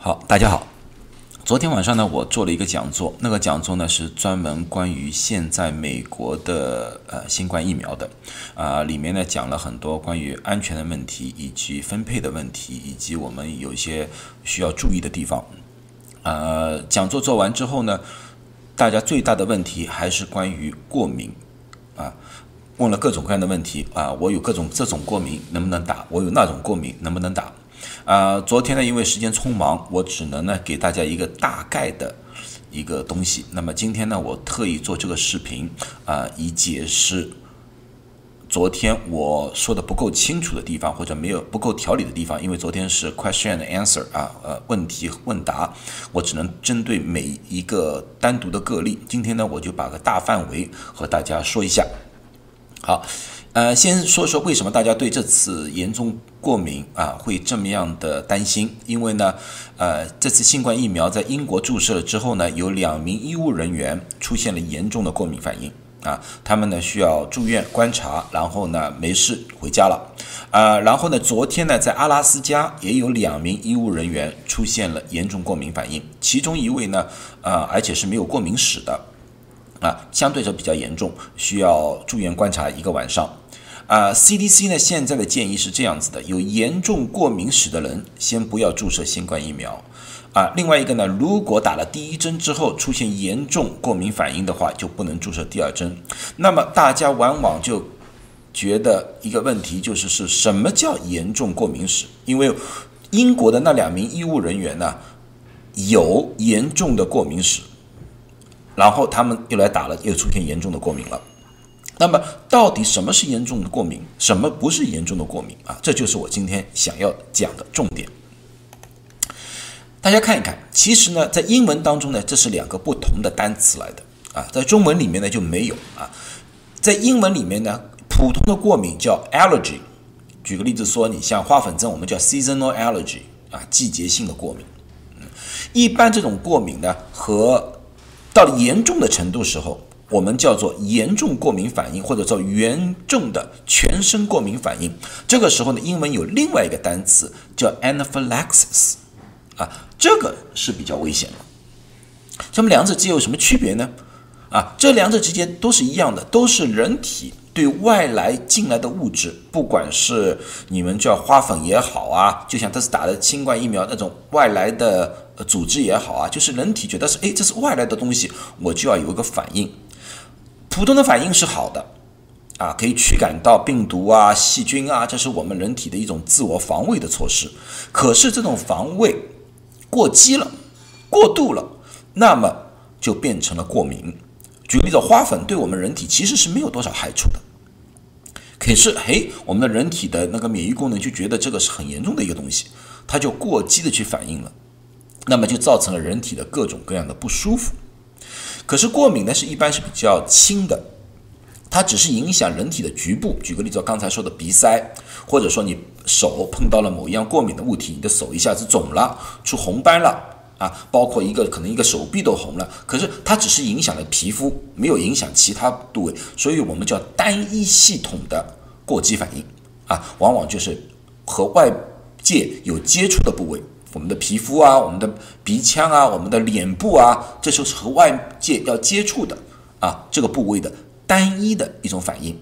好，大家好。昨天晚上呢，我做了一个讲座，那个讲座呢是专门关于现在美国的呃新冠疫苗的，啊，里面呢讲了很多关于安全的问题，以及分配的问题，以及我们有一些需要注意的地方。呃，讲座做完之后呢，大家最大的问题还是关于过敏，啊，问了各种各样的问题啊，我有各种这种过敏能不能打？我有那种过敏能不能打？啊，昨天呢，因为时间匆忙，我只能呢给大家一个大概的一个东西。那么今天呢，我特意做这个视频啊，以解释昨天我说的不够清楚的地方，或者没有不够条理的地方。因为昨天是 question and answer 啊，呃，问题问答，我只能针对每一个单独的个例。今天呢，我就把个大范围和大家说一下。好。呃，先说说为什么大家对这次严重过敏啊会这么样的担心？因为呢，呃，这次新冠疫苗在英国注射了之后呢，有两名医务人员出现了严重的过敏反应啊，他们呢需要住院观察，然后呢没事回家了。啊，然后呢，昨天呢在阿拉斯加也有两名医务人员出现了严重过敏反应，其中一位呢，啊，而且是没有过敏史的。啊，相对着比较严重，需要住院观察一个晚上。啊，CDC 呢现在的建议是这样子的：有严重过敏史的人先不要注射新冠疫苗。啊，另外一个呢，如果打了第一针之后出现严重过敏反应的话，就不能注射第二针。那么大家往往就觉得一个问题就是是什么叫严重过敏史？因为英国的那两名医务人员呢有严重的过敏史。然后他们又来打了，又出现严重的过敏了。那么，到底什么是严重的过敏，什么不是严重的过敏啊？这就是我今天想要讲的重点。大家看一看，其实呢，在英文当中呢，这是两个不同的单词来的啊，在中文里面呢就没有啊。在英文里面呢，普通的过敏叫 allergy。举个例子说，你像花粉症，我们叫 seasonal allergy 啊，季节性的过敏。嗯，一般这种过敏呢和到了严重的程度时候，我们叫做严重过敏反应，或者叫严重的全身过敏反应。这个时候呢，英文有另外一个单词叫 anaphylaxis，啊，这个是比较危险的。这么两者之间有什么区别呢？啊，这两者之间都是一样的，都是人体。对外来进来的物质，不管是你们叫花粉也好啊，就像这次打的新冠疫苗那种外来的组织也好啊，就是人体觉得是哎，这是外来的东西，我就要有一个反应。普通的反应是好的，啊，可以驱赶到病毒啊、细菌啊，这是我们人体的一种自我防卫的措施。可是这种防卫过激了、过度了，那么就变成了过敏。举个例子，花粉对我们人体其实是没有多少害处的。可是，嘿，我们的人体的那个免疫功能就觉得这个是很严重的一个东西，它就过激的去反应了，那么就造成了人体的各种各样的不舒服。可是过敏呢，是一般是比较轻的，它只是影响人体的局部。举个例子，刚才说的鼻塞，或者说你手碰到了某一样过敏的物体，你的手一下子肿了，出红斑了。啊，包括一个可能一个手臂都红了，可是它只是影响了皮肤，没有影响其他部位，所以我们叫单一系统的过激反应啊，往往就是和外界有接触的部位，我们的皮肤啊，我们的鼻腔啊，我们的脸部啊，这就是和外界要接触的啊这个部位的单一的一种反应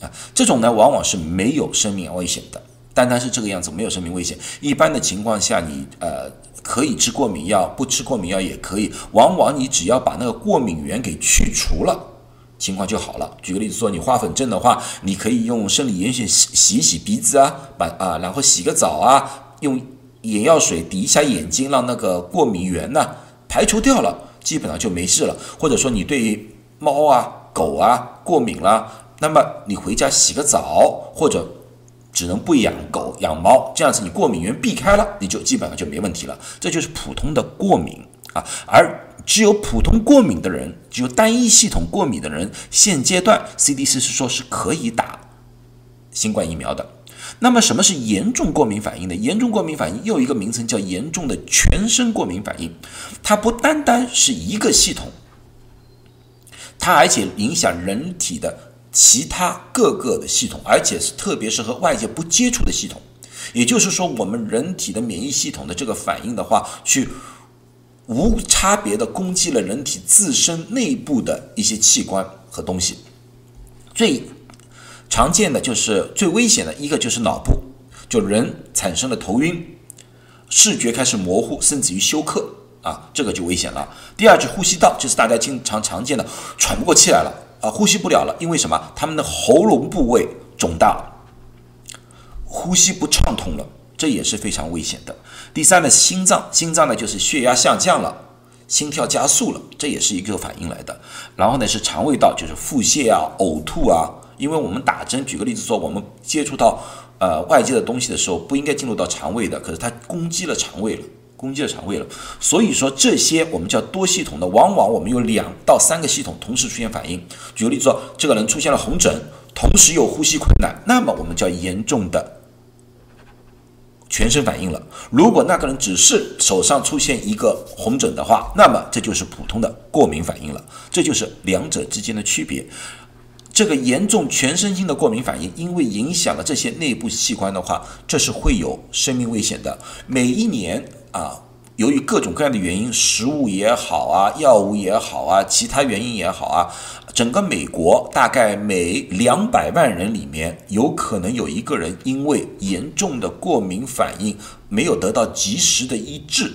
啊，这种呢往往是没有生命危险的，单单是这个样子没有生命危险，一般的情况下你呃。可以吃过敏药，不吃过敏药也可以。往往你只要把那个过敏源给去除了，情况就好了。举个例子说，你花粉症的话，你可以用生理盐水洗洗一洗鼻子啊，把啊，然后洗个澡啊，用眼药水滴一下眼睛，让那个过敏源呢排除掉了，基本上就没事了。或者说你对猫啊、狗啊过敏了，那么你回家洗个澡或者。只能不养狗养猫，这样子你过敏源避开了，你就基本上就没问题了。这就是普通的过敏啊，而只有普通过敏的人，只有单一系统过敏的人，现阶段 CDC 是说是可以打新冠疫苗的。那么什么是严重过敏反应呢？严重过敏反应又一个名称叫严重的全身过敏反应，它不单单是一个系统，它而且影响人体的。其他各个的系统，而且是特别是和外界不接触的系统，也就是说，我们人体的免疫系统的这个反应的话，去无差别的攻击了人体自身内部的一些器官和东西。最常见的就是最危险的一个就是脑部，就人产生了头晕、视觉开始模糊，甚至于休克啊，这个就危险了。第二就是呼吸道，就是大家经常常见的喘不过气来了啊，呼吸不了了，因为什么？他们的喉咙部位肿大。呼吸不畅通了，这也是非常危险的。第三呢，心脏，心脏呢就是血压下降了，心跳加速了，这也是一个反应来的。然后呢是肠胃道，就是腹泻啊、呕吐啊。因为我们打针，举个例子说，我们接触到呃外界的东西的时候，不应该进入到肠胃的，可是它攻击了肠胃了，攻击了肠胃了。所以说这些我们叫多系统的，往往我们有两到三个系统同时出现反应。举个例子说，这个人出现了红疹，同时又呼吸困难，那么我们叫严重的。全身反应了。如果那个人只是手上出现一个红疹的话，那么这就是普通的过敏反应了。这就是两者之间的区别。这个严重全身性的过敏反应，因为影响了这些内部器官的话，这是会有生命危险的。每一年啊，由于各种各样的原因，食物也好啊，药物也好啊，其他原因也好啊。整个美国大概每两百万人里面，有可能有一个人因为严重的过敏反应没有得到及时的医治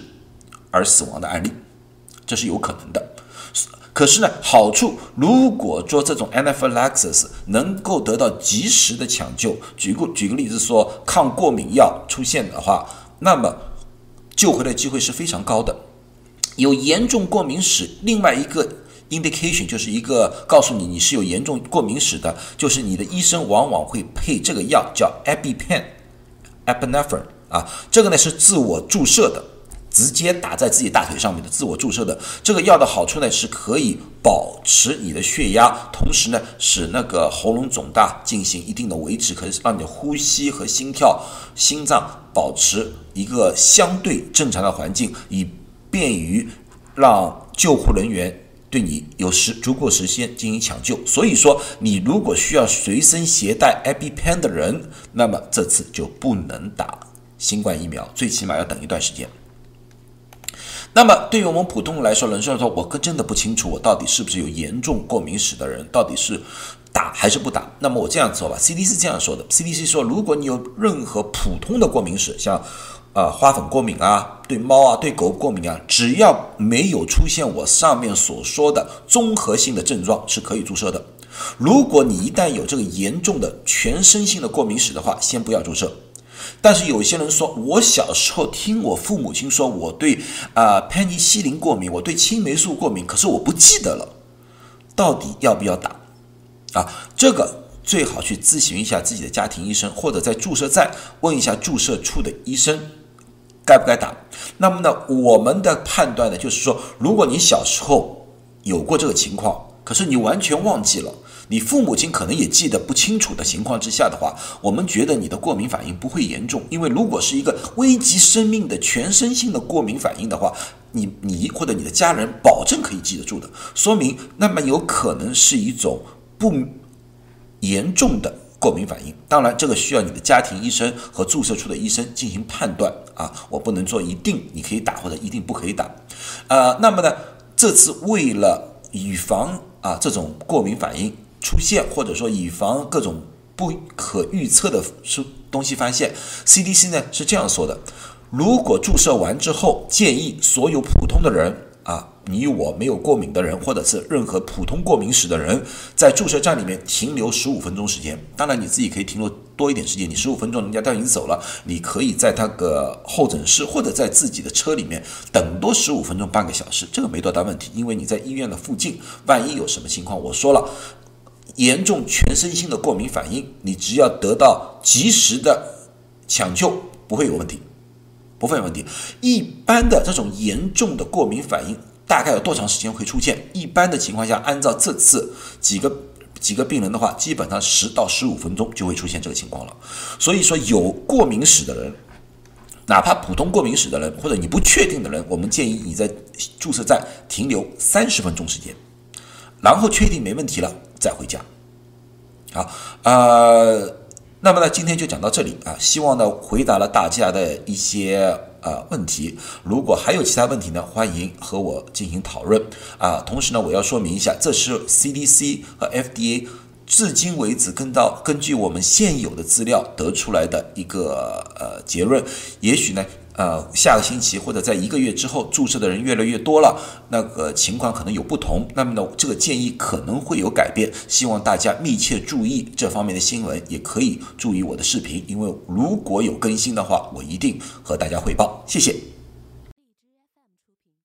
而死亡的案例，这是有可能的。可是呢，好处如果说这种 anaphylaxis 能够得到及时的抢救，举个举个例子说，抗过敏药出现的话，那么救回的机会是非常高的。有严重过敏史，另外一个。Indication 就是一个告诉你你是有严重过敏史的，就是你的医生往往会配这个药叫 EpiPen，Epinephrine 啊，这个呢是自我注射的，直接打在自己大腿上面的自我注射的。这个药的好处呢是可以保持你的血压，同时呢使那个喉咙肿大进行一定的维持，可以让你的呼吸和心跳、心脏保持一个相对正常的环境，以便于让救护人员。对你有时足够时间进行抢救，所以说你如果需要随身携带 EpiPen 的人，那么这次就不能打新冠疫苗，最起码要等一段时间。那么对于我们普通人来说，人说说我可真的不清楚我到底是不是有严重过敏史的人，到底是打还是不打？那么我这样说吧，CDC 这样说的，CDC 说如果你有任何普通的过敏史，像啊，花粉过敏啊，对猫啊，对狗过敏啊，只要没有出现我上面所说的综合性的症状，是可以注射的。如果你一旦有这个严重的全身性的过敏史的话，先不要注射。但是有些人说，我小时候听我父母亲说，我对啊潘尼西林过敏，我对青霉素过敏，可是我不记得了，到底要不要打？啊，这个。最好去咨询一下自己的家庭医生，或者在注射站问一下注射处的医生，该不该打。那么呢，我们的判断呢，就是说，如果你小时候有过这个情况，可是你完全忘记了，你父母亲可能也记得不清楚的情况之下的话，我们觉得你的过敏反应不会严重，因为如果是一个危及生命的全身性的过敏反应的话，你你或者你的家人保证可以记得住的，说明那么有可能是一种不。严重的过敏反应，当然这个需要你的家庭医生和注射处的医生进行判断啊，我不能做一定你可以打或者一定不可以打，呃，那么呢，这次为了以防啊这种过敏反应出现，或者说以防各种不可预测的出东西发现，CDC 呢是这样说的：如果注射完之后，建议所有普通的人啊。你我没有过敏的人，或者是任何普通过敏史的人，在注射站里面停留十五分钟时间。当然，你自己可以停留多一点时间。你十五分钟，人家都已经走了，你可以在那个候诊室或者在自己的车里面等多十五分钟、半个小时，这个没多大问题。因为你在医院的附近，万一有什么情况，我说了，严重全身性的过敏反应，你只要得到及时的抢救，不会有问题，不会有问题。一般的这种严重的过敏反应。大概有多长时间会出现？一般的情况下，按照这次几个几个病人的话，基本上十到十五分钟就会出现这个情况了。所以说，有过敏史的人，哪怕普通过敏史的人，或者你不确定的人，我们建议你在注射站停留三十分钟时间，然后确定没问题了再回家。好，呃，那么呢，今天就讲到这里啊，希望呢回答了大家的一些呃问题。如果还有其他问题呢，欢迎和我进行讨论啊。同时呢，我要说明一下，这是 CDC 和 FDA 至今为止跟到根据我们现有的资料得出来的一个呃结论。也许呢。呃，下个星期或者在一个月之后，注射的人越来越多了，那个情况可能有不同。那么呢，这个建议可能会有改变，希望大家密切注意这方面的新闻，也可以注意我的视频，因为如果有更新的话，我一定和大家汇报。谢谢。